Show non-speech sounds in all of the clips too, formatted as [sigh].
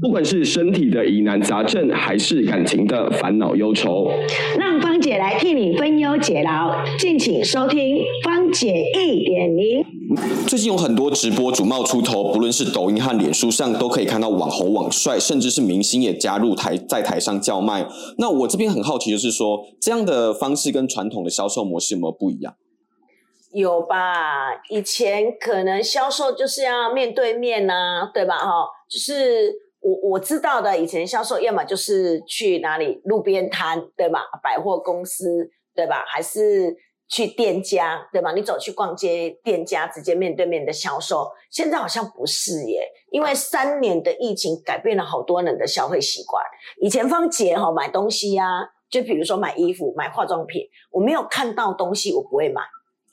不管是身体的疑难杂症，还是感情的烦恼忧愁，让芳姐来替你分忧解劳，敬请收听芳姐一点零。最近有很多直播主冒出头，不论是抖音和脸书上，都可以看到网红、网帅，甚至是明星也加入台在台上叫卖。那我这边很好奇，就是说这样的方式跟传统的销售模式有没有不一样？有吧？以前可能销售就是要面对面呐、对吧？哈，就是我我知道的，以前销售要么就是去哪里路边摊，对吧？百货公司，对吧？还是去店家，对吧？你走去逛街，店家直接面对面的销售。现在好像不是耶，因为三年的疫情改变了好多人的消费习惯。以前芳姐哈买东西呀、就比如说买衣服、买化妆品，我没有看到东西，我不会买。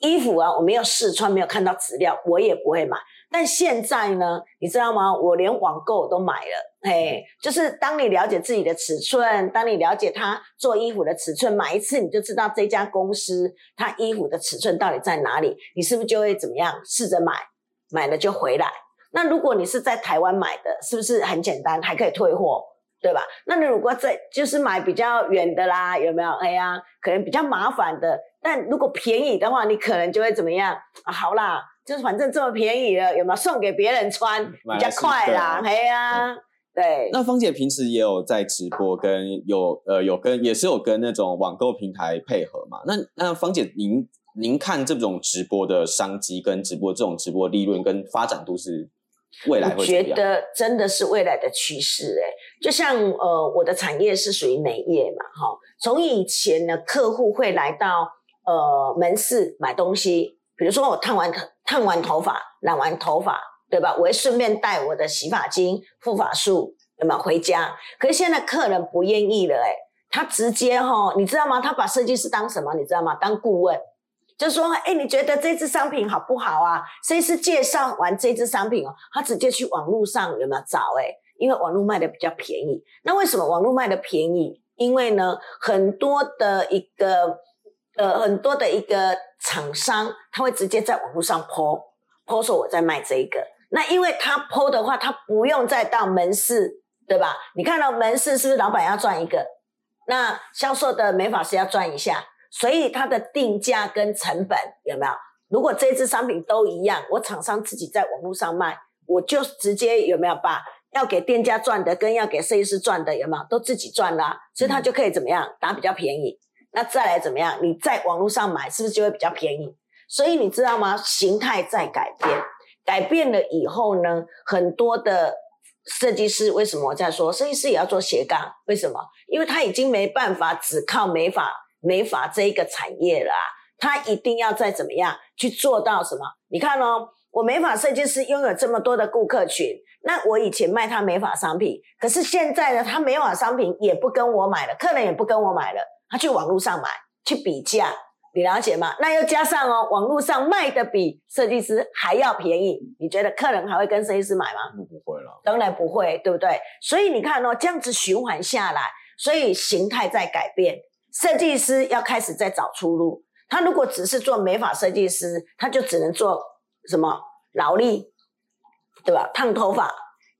衣服啊，我没有试穿，没有看到质量，我也不会买。但现在呢，你知道吗？我连网购都买了。嘿，就是当你了解自己的尺寸，当你了解他做衣服的尺寸，买一次你就知道这家公司它衣服的尺寸到底在哪里，你是不是就会怎么样试着买，买了就回来？那如果你是在台湾买的，是不是很简单，还可以退货，对吧？那你如果在就是买比较远的啦，有没有？哎呀，可能比较麻烦的。但如果便宜的话，你可能就会怎么样啊？好啦，就是反正这么便宜了，有没有送给别人穿比较快啦？对哎呀，对，那芳姐平时也有在直播，跟有呃有跟也是有跟那种网购平台配合嘛？那那芳姐您您看这种直播的商机跟直播这种直播利润跟发展度是未来会怎么样？得真的是未来的趋势哎，就像呃我的产业是属于美业嘛，哈，从以前呢，客户会来到呃门市买东西，比如说我烫完头烫完头发、染完头发，对吧？我会顺便带我的洗发精、护发素，有没有回家？可是现在客人不愿意了哎，他直接哈，你知道吗？他把设计师当什么？你知道吗？当顾问。就说，哎，你觉得这支商品好不好啊？设计师介绍完这支商品哦，他直接去网络上有没有找？哎，因为网络卖的比较便宜。那为什么网络卖的便宜？因为呢，很多的一个呃，很多的一个厂商，他会直接在网络上 po po 说我在卖这一个。那因为他 po 的话，他不用再到门市，对吧？你看到门市是不是老板要赚一个？那销售的美发师要赚一下，所以它的定价跟成本有没有？如果这支商品都一样，我厂商自己在网络上卖，我就直接有没有把要给店家赚的跟要给设计师赚的有没有都自己赚啦、所以他就可以怎么样打比较便宜。那再来怎么样？你在网络上买是不是就会比较便宜？所以你知道吗？形态在改变，改变了以后呢，很多的设计师为什么我在说设计师也要做斜杠？为什么？因为他已经没办法只靠美发美发这一个产业了啊、他一定要再怎么样去做到什么？你看哦，我美发设计师拥有这么多的顾客群，那我以前卖他美发商品，可是现在呢，他美发商品也不跟我买了，客人也不跟我买了，他去网络上买，去比价，你了解吗？那又加上哦，网络上卖的比设计师还要便宜，你觉得客人还会跟设计师买吗？不不会了。当然不会，对不对？所以你看哦，这样子循环下来，所以形态在改变，设计师要开始在找出路。他如果只是做美发设计师，他就只能做什么劳力，对吧？烫头发、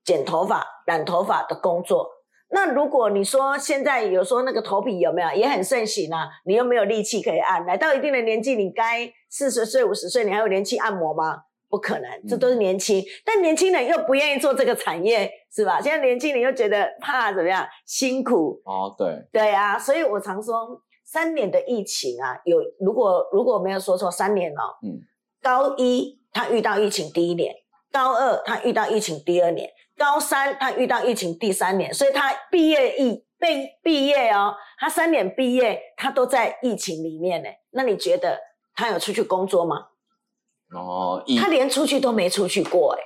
剪头发、染头发的工作。那如果你说现在有说那个头皮有没有也很盛行啊？你又没有力气可以按，来到一定的年纪，你该四十岁、五十岁，你还有力气按摩吗？不可能，这都是年轻，但年轻人又不愿意做这个产业，是吧？现在年轻人又觉得怕怎么样辛苦，哦，对，对啊，所以我常说三年的疫情啊，有如果如果没有说错，三年哦，嗯，高一他遇到疫情第一年，高二他遇到疫情第二年，高三他遇到疫情第三年，所以他毕业一被毕业哦，他三年毕业，他都在疫情里面呢。那你觉得他有出去工作吗？哦，他连出去都没出去过哎。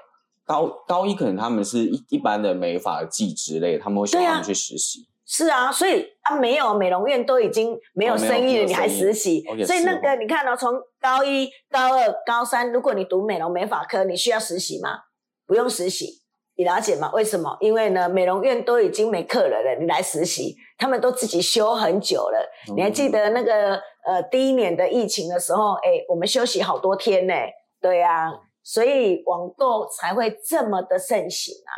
高高一可能他们是一一般的美发技之类，他们会想对啊他们去实习。是啊，所以啊，没有美容院都已经没有生意了，你还实习哦，所以那个你看到、从高一、高二、高三，如果你读美容美发科，你需要实习吗？不用实习，你了解吗？为什么？因为呢，美容院都已经没客人了，你来实习，他们都自己休很久了。你还记得那个呃第一年的疫情的时候，哎，我们休息好多天呢，对啊，所以网购才会这么的盛行啊。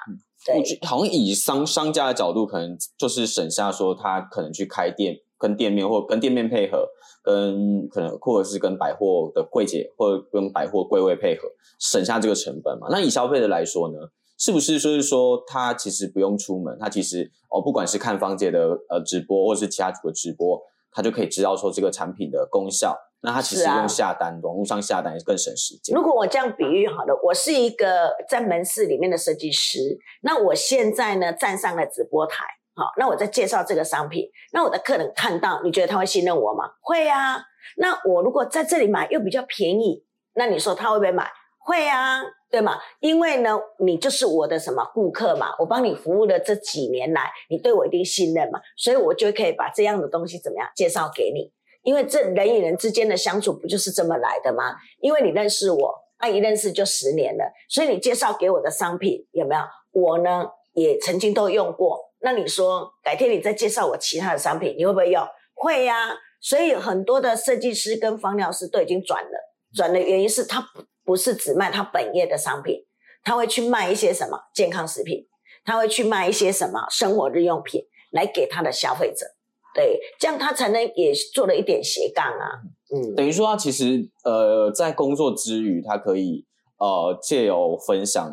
对我觉得好像以商商家的角度，可能就是省下说他可能去开店，跟店面或跟店面配合，跟可能或者是跟百货的柜姐或者跟百货柜位配合，省下这个成本嘛。那以消费者来说呢，是不是就是说他其实不用出门，他其实哦，不管是看芳姐的呃直播，或者是其他主的直播，他就可以知道说这个产品的功效。那他其实用下单，网络上下单也更省时间。如果我这样比喻好了，我是一个在门市里面的设计师，那我现在呢站上了直播台，好，那我在介绍这个商品，那我的客人看到，你觉得他会信任我吗？会啊。那我如果在这里买又比较便宜，那你说他会不会买？会啊，对吗？因为呢，你就是我的什么顾客嘛，我帮你服务了这几年来，你对我一定信任嘛，所以我就可以把这样的东西怎么样介绍给你。因为这人与人之间的相处不就是这么来的吗？因为你认识我，那、一认识就十年了，所以你介绍给我的商品有没有？我呢也曾经都用过。那你说改天你再介绍我其他的商品，你会不会用？会呀、所以很多的设计师跟方疗师都已经转了，转的原因是他不不是只卖他本业的商品，他会去卖一些什么健康食品，他会去卖一些什么生活日用品来给他的消费者。对，这样他才能也做了一点斜杠啊。嗯，等于说，他其实呃，在工作之余，他可以呃借由分享，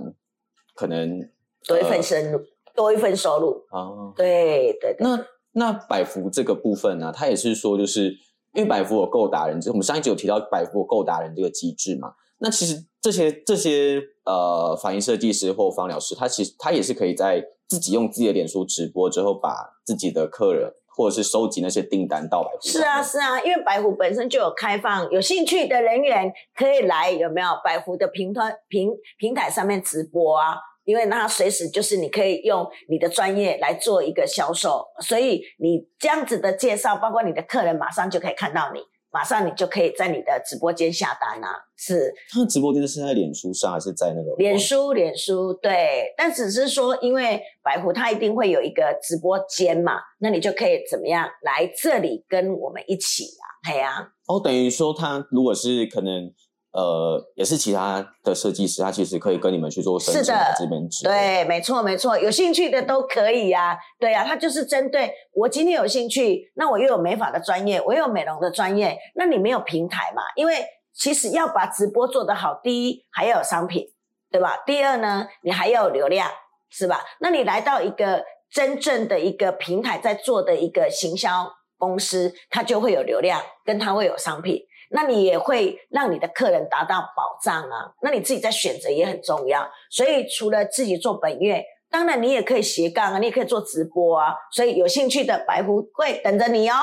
可能多一份收入，多一份收入。啊，对对对，那那百福这个部分呢、他也是说，就是因为百福有购达人，我们上一集有提到百福有购达人这个机制嘛。那其实这些这些呃，发型设计师或芳疗师，他其实他也是可以在自己用自己的脸书直播之后，把自己的客人或者是收集那些订单到白虎。是啊，是啊，因为白虎本身就有开放，有兴趣的人员可以来，有没有？白虎的平台平平台上面直播啊，因为那随时就是你可以用你的专业来做一个销售，所以你这样子的介绍，包括你的客人马上就可以看到你，马上你就可以在你的直播间下单啊，是。他的直播间是在脸书上还是在那个脸书，脸书对，但只是说，因为白狐它一定会有一个直播间嘛，那你就可以怎么样来这里跟我们一起啊？哎呀、哦，等于说他如果是可能呃，也是其他的设计师，他其实可以跟你们去做申请是的来这边直播。对，没错没错，有兴趣的都可以呀、对呀、他就是针对我今天有兴趣，那我又有美发的专业，我又有美容的专业，那你没有平台嘛？因为其实要把直播做得好，第一还要有商品，对吧？第二呢，你还要有流量，是吧？那你来到一个真正的一个平台在做的一个行销公司，它就会有流量，跟它会有商品。那你也会让你的客人达到保障啊，那你自己在选择也很重要。所以除了自己做本业，当然你也可以斜杠啊，你也可以做直播啊。所以有兴趣的白狐会等着你哦。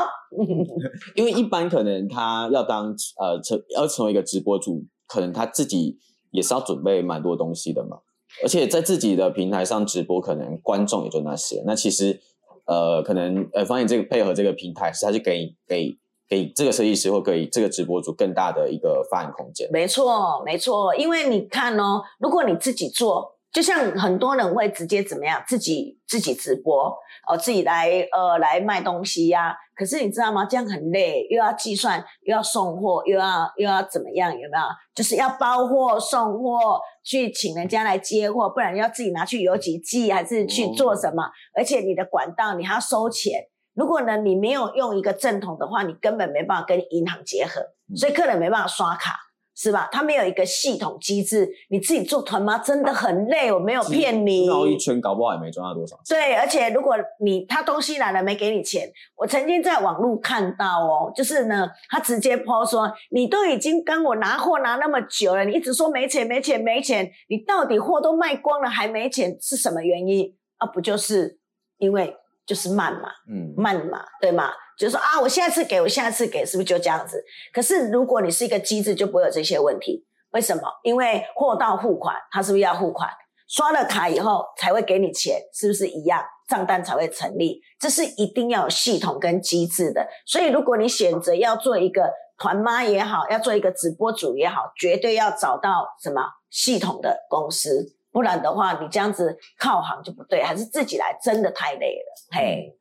[laughs] 因为一般可能他要当呃成要成为一个直播主，可能他自己也是要准备蛮多东西的嘛。而且在自己的平台上直播，可能观众也就那些。那其实呃，可能呃，发现这个配合这个平台，是他是给给给这个设计师或给这个直播主更大的一个发展空间。没错，没错，因为你看哦，如果你自己做，就像很多人会直接怎么样，自己自己直播哦，自己来呃来卖东西呀、可是你知道吗？这样很累，又要计算，又要送货，又要又要怎么样？有没有？就是要包货、送货，去请人家来接货，不然要自己拿去邮局寄，还是去做什么？而且你的管道你还要收钱。如果呢你没有用一个正统的话，你根本没办法跟银行结合，所以客人没办法刷卡。是吧？他没有一个系统机制，你自己做团妈真的很累，我没有骗你。绕一圈，搞不好也没赚到多少钱。对，而且如果你他东西来了没给你钱，我曾经在网络看到哦，就是呢，他直接抛说，你都已经跟我拿货拿那么久了，你一直说没钱没钱没钱，你到底货都卖光了还没钱，是什么原因啊？不就是因为就是慢嘛，嗯，慢嘛，对吗？就是说啊，我下次给我下次给，是不是就这样子？可是如果你是一个机制，就不会有这些问题。为什么？因为货到付款，他是不是要付款？刷了卡以后才会给你钱，是不是一样？账单才会成立，这是一定要有系统跟机制的。所以，如果你选择要做一个团妈也好，要做一个直播主也好，绝对要找到什么系统的公司，不然的话，你这样子靠行就不对，还是自己来，真的太累了。嘿。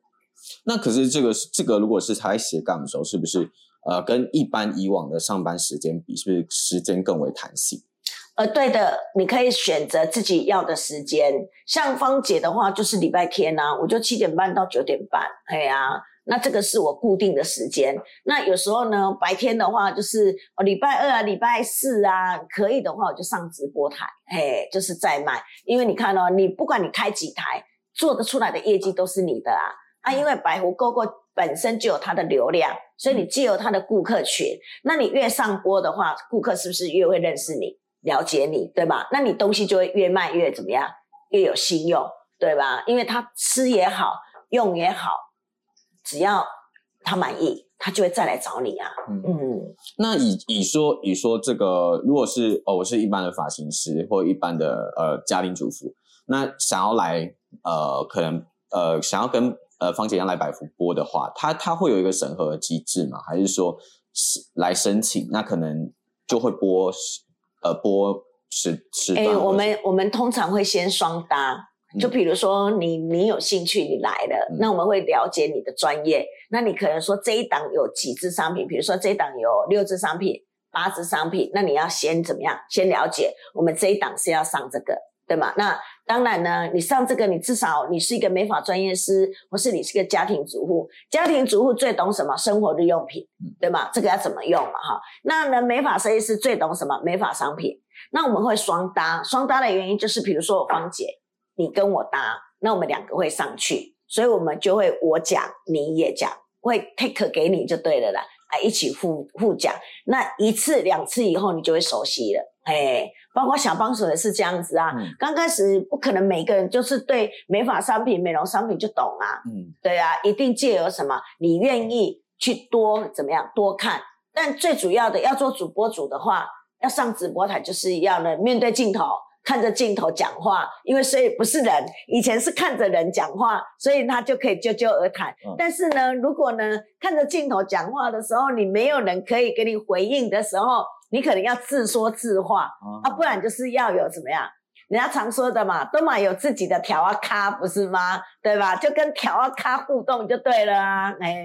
那可是这个这个，如果是他在斜杠的时候，是不是呃跟一般以往的上班时间比，是不是时间更为弹性？呃，对的，你可以选择自己要的时间。像芳姐的话，就是礼拜天啊，我就七点半到九点半，哎呀，那这个是我固定的时间。那有时候呢，白天的话就是哦，礼拜二啊、礼拜四啊，可以的话我就上直播台，嘿，就是在卖。因为你看哦，你不管你开几台，做得出来的业绩都是你的啊啊，因为百湖 GO GO 本身就有它的流量，所以你既有它的顾客群，那你越上播的话，顾客是不是越会认识你？了解你，对吧？那你东西就会越卖越怎么样？越有信用，对吧？因为他吃也好，用也好，只要他满意，他就会再来找你啊。嗯，嗯那以以说以说这个，如果是哦，我是一般的发型师或一般的呃家庭主妇，那想要来呃，可能呃想要跟呃方姐一样来百福播的话，他他会有一个审核机制吗？还是说是来申请，那可能就会播？呃，播时时段。哎，我们我们通常会先双搭，就比如说你你有兴趣，你来了，那我们会了解你的专业。那你可能说这一档有几支商品，比如说这一档有六支商品、八支商品，那你要先怎么样？先了解我们这一档是要上这个，对吗？那当然呢，你上这个，你至少你是一个美发专业师，或是你是个家庭主妇。家庭主妇最懂什么？生活日用品，对吗？这个要怎么用嘛？哈，那呢，美发设计师最懂什么？美发商品。那我们会双搭，双搭的原因就是，比如说我芳姐，你跟我搭，那我们两个会上去，所以我们就会我讲你也讲，会 take 给你就对了啦，啊，一起互互讲。那一次两次以后，你就会熟悉了，哎。包括小帮手也是这样子啊，刚开始不可能每个人就是对美发商品、美容商品就懂啊，嗯，对啊，一定借由什么，你愿意去多怎么样多看，但最主要的要做主播主的话，要上直播台就是要呢面对镜头，看着镜头讲话，因为所以不是人，以前是看着人讲话，所以他就可以啾啾而谈，但是呢，如果呢看着镜头讲话的时候，你没有人可以给你回应的时候。你可能要自说自话啊，不然就是要有怎么样？人家常说的嘛，都嘛有自己的调啊咖，不是吗？对吧？就跟调啊咖互动就对了啊。哎，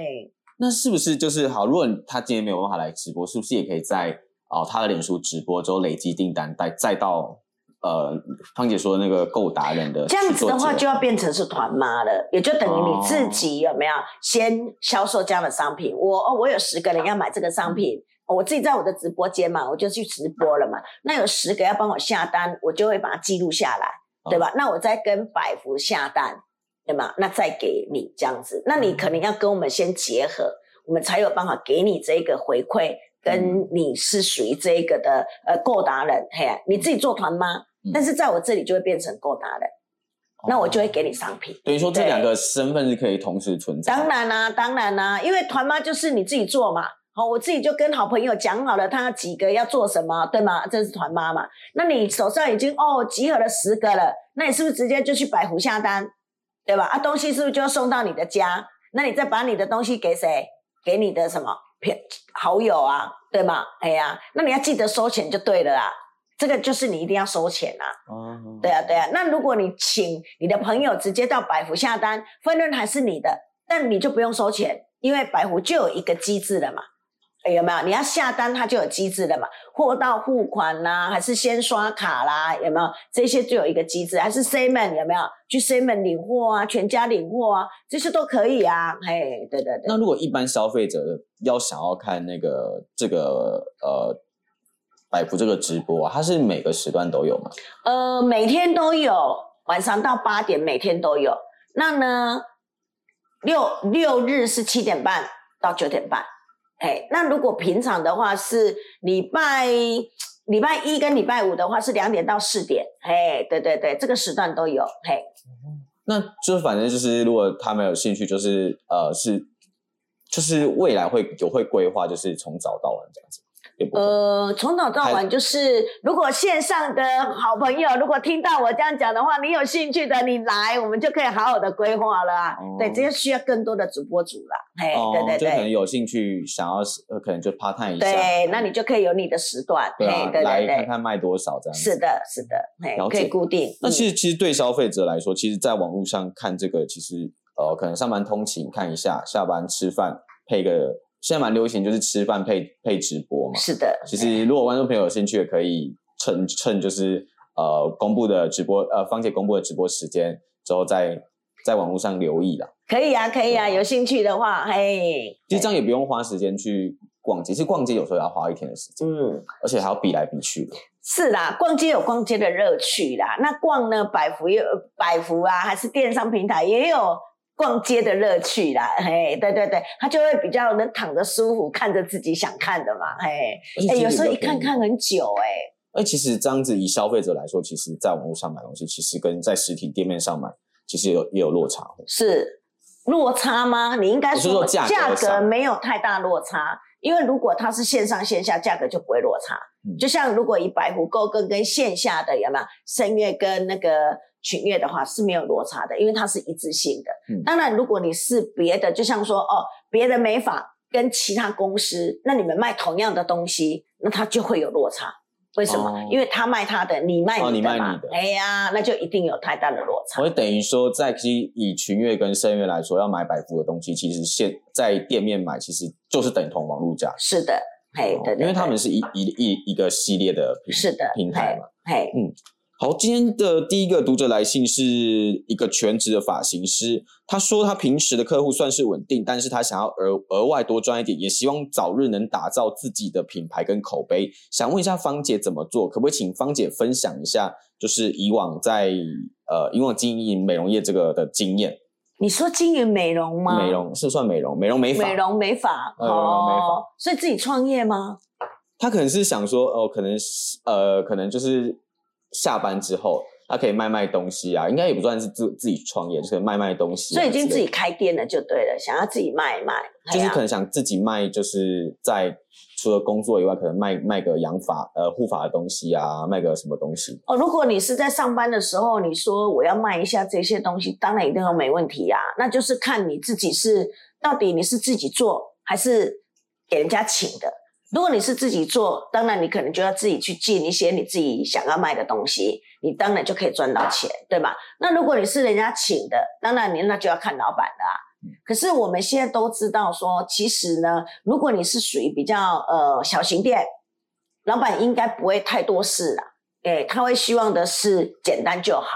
那是不是就是好？如果他今天没有办法来直播，是不是也可以在哦他的脸书直播之后累积订单，再再到呃芳姐说的那个购达人的这样子的话，就要变成是团妈了，也就等于你自己有没有先销售这样的商品？我哦，我有十个人要买这个商品。我自己在我的直播间嘛，我就去直播了嘛。那有十个要帮我下单，我就会把它记录下来，对吧？那我再跟百福下单，对吗？那再给你这样子，那你可能要跟我们先结合，我们才有办法给你这个回馈，跟你是属于这个的呃购达人。嘿，你自己做团吗？但是在我这里就会变成购达人，那我就会给你商品。等于说这两个身份是可以同时存在。当然啦，当然啦，因为团妈就是你自己做嘛。好，我自己就跟好朋友讲好了，他几个要做什么，对吗？这是团妈嘛？那你手上已经哦集合了十个了，那你是不是直接就去百湖下单，对吧？啊，东西是不是就要送到你的家？那你再把你的东西给谁？给你的什么好友啊，对吗？哎呀，那你要记得收钱就对了啦。这个就是你一定要收钱啊。哦，对啊，对啊。那如果你请你的朋友直接到百福下单，分润还是你的，但你就不用收钱，因为百福就有一个机制了嘛。有没有？你要下单，它就有机制的嘛？货到付款啦，还是先刷卡啦？有没有？这些就有一个机制，还是 Seven 有没有？去 Seven 领货啊，全家领货啊，这些都可以啊。嘿，对对对。那如果一般消费者要想要看那个这个呃百福这个直播啊，它是每个时段都有吗？呃，每天都有，晚上到八点每天都有。那呢，六六日是七点半到九点半。哎，那如果平常的话是礼拜礼拜一跟礼拜五的话是两点到四点，嘿，对对对，这个时段都有，嘿。那就是反正就是，如果他们有兴趣，就是呃是，就是未来会有会规划，就是从早到晚这样子。呃，从早到晚就是，如果线上的好朋友，如果听到我这样讲的话，你有兴趣的，你来，我们就可以好好的规划了。对，这些需要更多的主播组了。嘿，对对对，就可能有兴趣想要，呃，可能就 part time 一下。对，那你就可以有你的时段，对对来看看卖多少这样。是的，是的，嘿，可以固定。那其实，其实对消费者来说，其实在网络上看这个，其实呃，可能上班通勤看一下，下班吃饭配个。现在蛮流行，就是吃饭配配直播嘛。是的，其实如果观众朋友有兴趣，也可以趁趁就是呃公布的直播呃芳姐公布的直播时间之后，在在网络上留意啦。可以啊，可以啊，有兴趣的话，嘿，其实这样也不用花时间去逛街，其实逛街有时候要花一天的时间，嗯，而且还要比来比去的。是啦，逛街有逛街的乐趣啦。那逛呢，百福也有百福啊，还是电商平台也有逛街的乐趣啦。嘿，对对对，他就会比较能躺着舒服，看着自己想看的嘛。嘿，哎，有时候一看看很久哎、哎，其实这样子以消费者来说，其实在网络上买东西，其实跟在实体店面上买，其实也有也有落差。是落差吗？你应该说价格没有太大落差，因为如果它是线上线下，价格就不会落差。嗯就像如果以百湖购跟跟线下的有没有声乐跟那个群乐的话是没有落差的，因为它是一致性的。嗯当然，如果你是别的，就像说哦，别的美法跟其他公司，那你们卖同样的东西，那它就会有落差。为什么？哦因为他卖他的，你卖哦你的嘛。你卖你的哎呀，那就一定有太大的落差。所以等于说，在其实以群乐跟声乐来说，要买百福的东西，其实现在店面买其实就是等同网络价。是的，嘿，对对对，哦因为他们是一一一一个系列的平是的平台嘛。嘿，好，今天的第一个读者来信是一个全职的发型师，他说他平时的客户算是稳定，但是他想要额额外多赚一点，也希望早日能打造自己的品牌跟口碑。想问一下芳姐怎么做？可不可以请芳姐分享一下，就是以往在呃以往经营美容业这个的经验？你说经营美容吗？美容是算美容，美容美发。美容美发，呃美容美发哦，所以自己创业吗？他可能是想说，哦，可能是呃，可能就是下班之后，他可以卖卖东西啊，应该也不算是自自己创业，就是卖卖东西、啊，所以已经自己开店了就对了，想要自己卖一卖，就是可能想自己卖，就是在除了工作以外，可能卖卖个养发呃护发的东西啊，卖个什么东西。哦，如果你是在上班的时候，你说我要卖一下这些东西，当然一定都没问题呀、那就是看你自己是到底你是自己做还是给人家请的。如果你是自己做，当然你可能就要自己去进一些你自己想要卖的东西，你当然就可以赚到钱，对吧？那如果你是人家请的，当然你那就要看老板了啊。可是我们现在都知道说，其实呢，如果你是属于比较呃小型店，老板应该不会太多事啦。对，他会希望的是简单就好。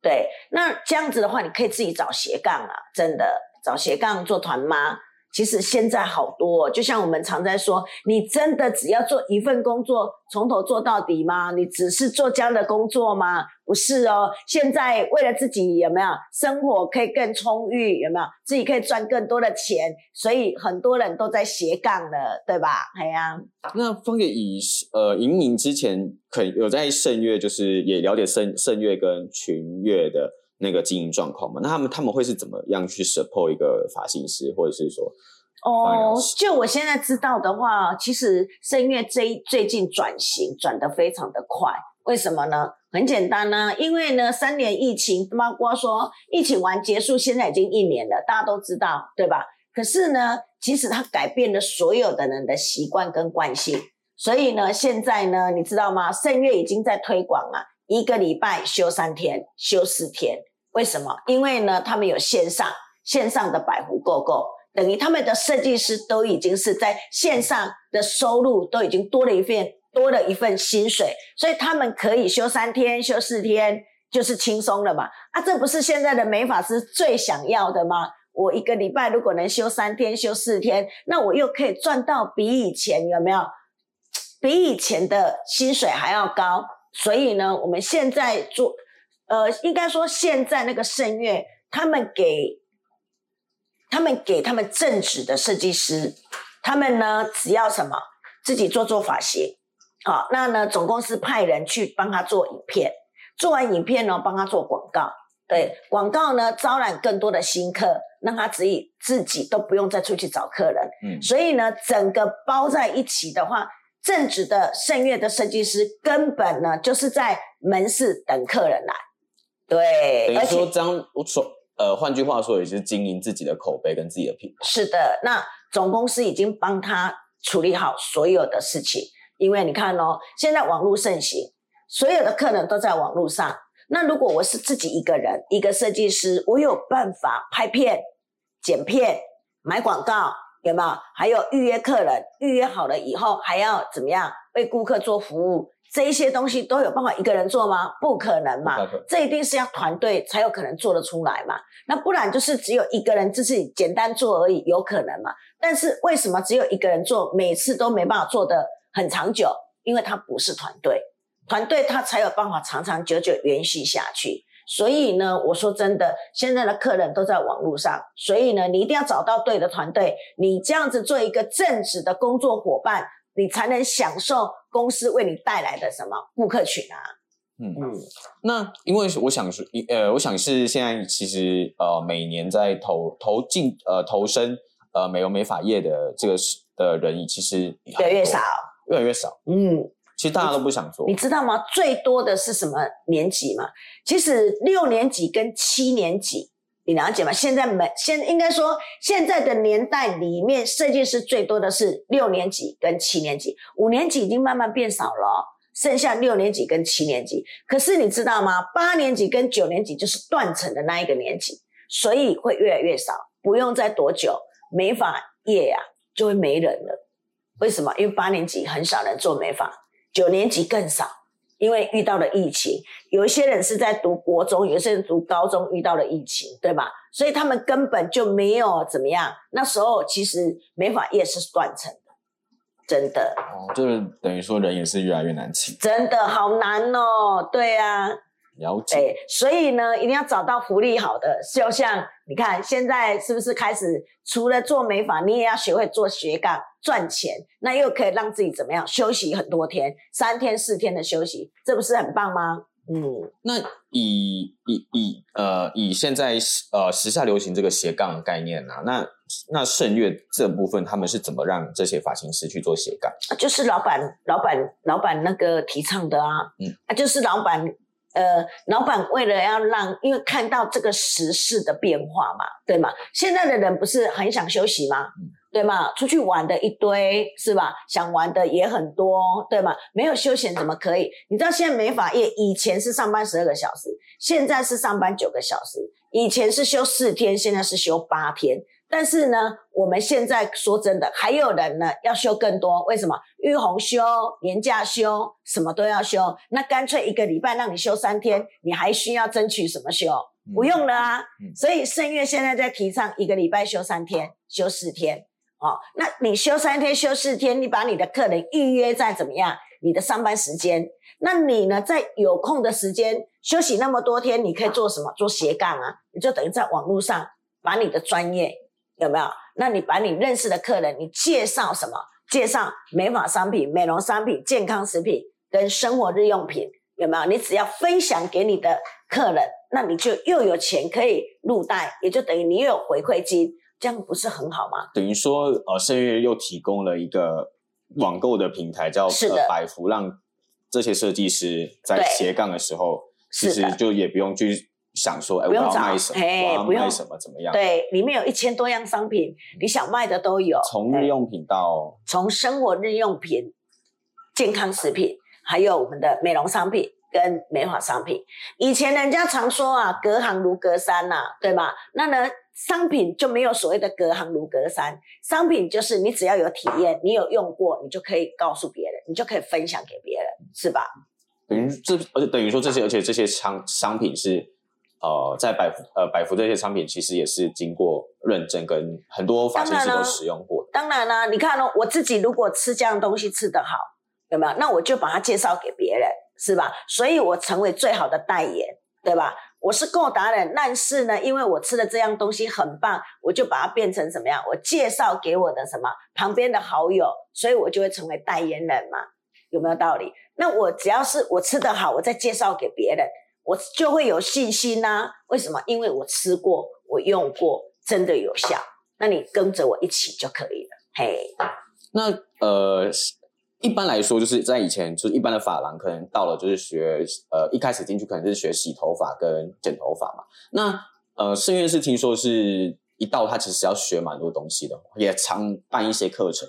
对，那这样子的话，你可以自己找斜杠啊，真的找斜杠做团妈。其实现在好多，就像我们常在说，你真的只要做一份工作，从头做到底吗？你只是做这样的工作吗？不是哦。现在为了自己有没有生活可以更充裕，有没有自己可以赚更多的钱，所以很多人都在斜杠了，对吧？哎呀、那方姐以呃莹莹之前可有在圣乐，就是也了解圣圣乐跟群乐的那个经营状况嘛？那他们他们会是怎么样去 support 一个发型师，或者是说哦，就我现在知道的话，其实声乐最最近转型转得非常的快，为什么呢？很简单呢、因为呢三年疫情，包括说疫情完结束，现在已经一年了，大家都知道，对吧？可是呢，其实它改变了所有的人的习惯跟惯性，所以呢，现在呢，你知道吗？圣乐已经在推广啊，一个礼拜休三天，休四天。为什么？因为呢，他们有线上线上的百湖购购，等于他们的设计师都已经是在线上的收入都已经多了一份多了一份薪水，所以他们可以休三天、休四天，就是轻松了嘛。啊，这不是现在的美发师最想要的吗？我一个礼拜如果能休三天、休四天，那我又可以赚到比以前有没有？比以前的薪水还要高。所以呢，我们现在做，呃，应该说现在那个圣乐，他们给他们给他们正职的设计师，他们呢只要什么自己做做发型，好、那呢总公司派人去帮他做影片，做完影片呢帮他做广告，对广告呢招揽更多的新客，让他自己自己都不用再出去找客人，嗯。所以呢整个包在一起的话，正职的圣乐的设计师根本呢就是在门市等客人来，对，等于说这样我说呃换句话说，也是经营自己的口碑跟自己的品牌。是的，那总公司已经帮他处理好所有的事情，因为你看哦，现在网络盛行，所有的客人都在网络上。那如果我是自己一个人，一个设计师，我有办法拍片、剪片、买广告，有没有？还有预约客人，预约好了以后还要怎么样为顾客做服务？这一些东西都有办法一个人做吗？不可能嘛这一定是要团队才有可能做得出来嘛。那不然就是只有一个人自己简单做而已，有可能嘛？但是为什么只有一个人做，每次都没办法做得很长久？因为他不是团队，团队他才有办法长长久久延续下去。所以呢，我说真的，现在的客人都在网络上，所以呢，你一定要找到对的团队，你这样子做一个正直的工作伙伴，你才能享受公司为你带来的什么顾客群啊。嗯，嗯，那因为我想说，呃，我想是现在其实呃每年在投投进呃投身呃美容美发业的这个是的人，其实越来越少。越来越少。嗯，其实大家都不想做你，知道吗？最多的是什么年级吗？其实六年级跟七年级，你了解吗？现在每现应该说现在的年代里面，设计师最多的是六年级跟七年级，五年级已经慢慢变少了、剩下六年级跟七年级。可是你知道吗？八年级跟九年级就是断层的那一个年级，所以会越来越少。不用再多久，美发业呀、就会没人了。为什么？因为八年级很少人做美发，九年级更少，因为遇到了疫情。有一些人是在读国中，有些人读高中，遇到了疫情，对吧？所以他们根本就没有怎么样。那时候其实美发业是断层的，真的，哦，就是等于说人也是越来越难请。真的好难哦。对啊，了解，对，所以呢，一定要找到福利好的，就像你看现在是不是开始除了做美发，你也要学会做斜杠赚钱，那又可以让自己怎么样休息很多天，三天四天的休息，这不是很棒吗？嗯，那以以以呃以现在呃时下流行这个斜杠的概念啊，那那盛月这部分他们是怎么让这些发型师去做斜杠？就是老板、老板、老板那个提倡的啊，嗯啊，就是老板，呃，老板为了要让，因为看到这个时事的变化嘛，对吗？现在的人不是很想休息吗？嗯对吗？出去玩的一堆是吧？想玩的也很多，对吗？没有休闲怎么可以？你知道现在美发业以前是上班十二个小时，现在是上班九个小时，以前是休四天，现在是休八天。但是呢，我们现在说真的，还有人呢要休更多，为什么？玉红休、年假休，什么都要休。那干脆一个礼拜让你休三天，你还需要争取什么休？不用了啊。嗯所以盛月现在在提倡一个礼拜休三天，休四天。哦，那你休三天、休四天，你把你的客人预约在怎么样？你的上班时间，那你呢，在有空的时间休息那么多天，你可以做什么？做斜杠啊，你就等于在网络上把你的专业有没有？那你把你认识的客人，你介绍什么？介绍美发商品、美容商品、健康食品跟生活日用品，有没有？你只要分享给你的客人，那你就又有钱可以入袋，也就等于你又有回馈金，这样不是很好吗？等于说呃盛月又提供了一个网购的平台，叫是的呃百福，让这些设计师在斜杠的时候，其实就也不用去想说，哎，我不用找要卖什么，我要嘿不用卖什么，怎么样？对，里面有一千多样商品，你想卖的都有。从日用品到从生活日用品、健康食品，还有我们的美容商品跟美发商品。以前人家常说啊，隔行如隔山呐、对吧？那呢，商品就没有所谓的隔行如隔山，商品就是你只要有体验，你有用过，你就可以告诉别人，你就可以分享给别人，是吧？等于这，而且等于说这些，而且这些商商品是呃，在百福呃百福这些商品其实也是经过认证，跟很多发型师都使用过的。当然啦、你看哦，我自己如果吃这样东西吃得好，有没有？那我就把它介绍给别人，是吧？所以我成为最好的代言，对吧？我是购达人，但是呢，因为我吃的这样东西很棒，我就把它变成什么样？我介绍给我的什么旁边的好友，所以我就会成为代言人嘛，有没有道理？那我只要是我吃得好，我再介绍给别人，我就会有信心呐、为什么？因为我吃过，我用过，真的有效。那你跟着我一起就可以了。嘿，那呃，一般来说，就是在以前，就是一般的发廊，可能到了就是学呃，一开始进去可能是学洗头发跟剪头发嘛。那呃，盛月是听说是一到他其实要学蛮多东西的，也常办一些课程。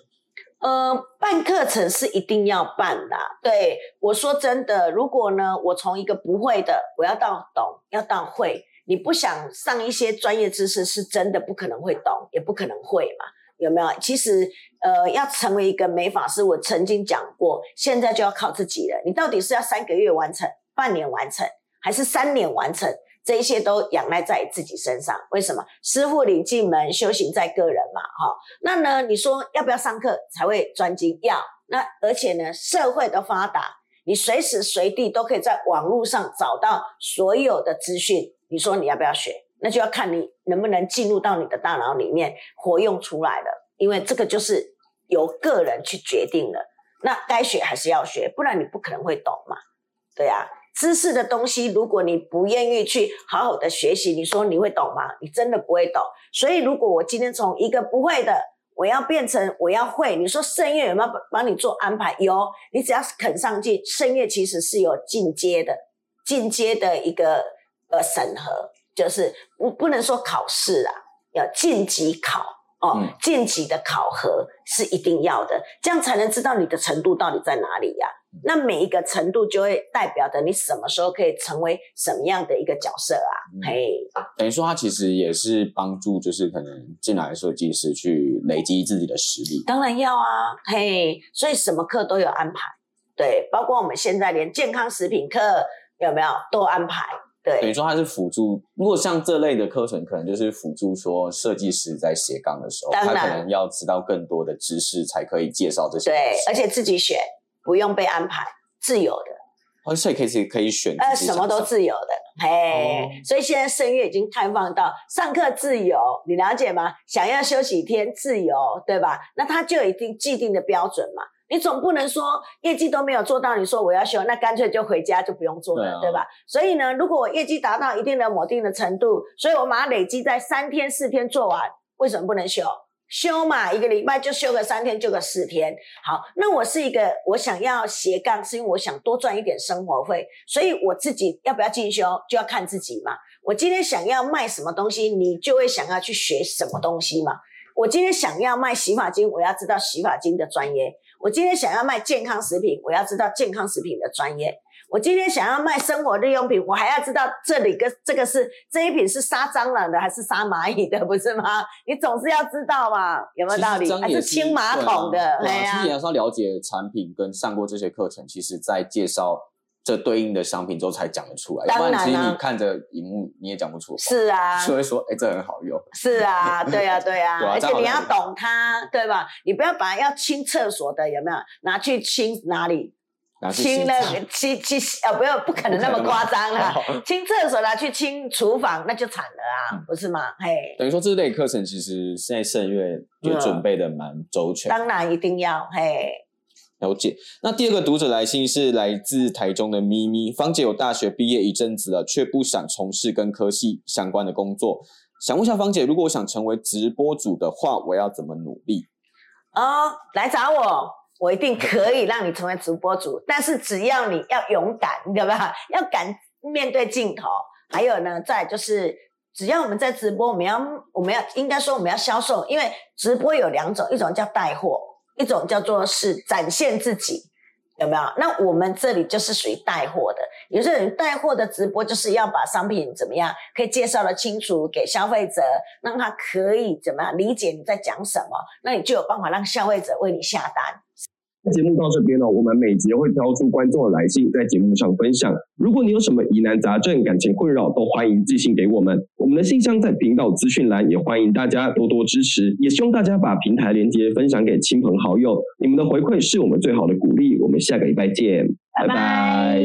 呃，办课程是一定要办的。对我说真的，如果呢，我从一个不会的，我要到懂，要到会，你不想上一些专业知识，是真的不可能会懂，也不可能会嘛。有没有？其实呃，要成为一个美发师，我曾经讲过，现在就要靠自己了。你到底是要三个月完成、半年完成，还是三年完成？这一些都仰赖在自己身上。为什么？师傅领进门，修行在个人嘛。哈，那呢？你说要不要上课才会专精？要。那而且呢，社会的发达，你随时随地都可以在网络上找到所有的资讯。你说你要不要学？那就要看你能不能进入到你的大脑里面活用出来了。因为这个就是由个人去决定了。那该学还是要学，不然你不可能会懂嘛。对啊，知识的东西，如果你不愿意去好好的学习，你说你会懂吗？你真的不会懂。所以，如果我今天从一个不会的，我要变成我要会，你说圣乐有没有帮你做安排？有，你只要肯上进，圣乐其实是有进阶的，进阶的一个呃审核，就是不不能说考试啊，要晋级考哦，晋级的考核是一定要的，这样才能知道你的程度到底在哪里呀。那每一个程度就会代表着你什么时候可以成为什么样的一个角色啊？嘿，等于说他其实也是帮助，就是可能进来的设计师去累积自己的实力。当然要啊，嘿，所以什么课都有安排，对，包括我们现在连健康食品课有没有都安排？对，等于说它是辅助。如果像这类的课程，可能就是辅助说设计师在斜杠的时候，他可能要知道更多的知识，才可以介绍这些。对，而且自己选。不用被安排，自由的，哦，所以可以可以选，呃，什么都自由的，嘿，所以现在声乐已经开放到上课自由，你了解吗？想要休息一天自由，对吧？那他就有一定既定的标准嘛，你总不能说业绩都没有做到，你说我要休，那干脆就回家就不用做了，对吧？所以呢，如果我业绩达到一定的某定的程度，所以我把它累积在三天四天做完，为什么不能休？休嘛，一个礼拜就休个三天，就个四天。好，那我是一个，我想要斜杠，是因为我想多赚一点生活费，所以我自己要不要进修，就要看自己嘛。我今天想要卖什么东西，你就会想要去学什么东西嘛。我今天想要卖洗发精，我要知道洗发精的专业；我今天想要卖健康食品，我要知道健康食品的专业。我今天想要卖生活日用品，我还要知道这里跟这个是这一品是杀蟑螂的还是杀蚂蚁的，不是吗？你总是要知道嘛，有没有道理？还是清马桶的？对啊，其实你要了解产品跟上过这些课程，其实在介绍这对应的商品之后才讲得出来。当然，其实你看着荧幕你也讲不出。是啊，[laughs] 所以说哎，这很好用。是啊，[laughs] 对啊，对啊，而且你要懂它，对吧？你不要把要清厕所的有没有拿去清哪里？清那个清清呃，不要不可能那么夸张 [laughs] 啦！清厕所拿去清厨房，那就惨了啊，不是吗？嘿，等于说这类课程其实现在圣月就准备的蛮周全。当然一定要嘿，了解。那第二个读者来信是来自台中的咪咪，芳姐有大学毕业一阵子了，却不想从事跟科系相关的工作，想问下芳姐，如果我想成为直播主的话，我要怎么努力？哦，来找我。我一定可以让你成为直播主，但是只要你要勇敢，对吧？要敢面对镜头。还有呢，再就是，只要我们在直播，我们要我们要应该说我们要销售，因为直播有两种，一种叫带货，一种叫做是展现自己。有没有？那我们这里就是属于带货的。有些人带货的直播就是要把商品怎么样，可以介绍的清楚给消费者，让他可以怎么样理解你在讲什么，那你就有办法让消费者为你下单。节目到这边呢，我们每集会挑出观众的来信，在节目上分享。如果你有什么疑难杂症、感情困扰，都欢迎寄信给我们。我们的信箱在频道资讯栏，也欢迎大家多多支持。也希望大家把平台连接分享给亲朋好友，你们的回馈是我们最好的鼓励。我们下个礼拜见，拜拜。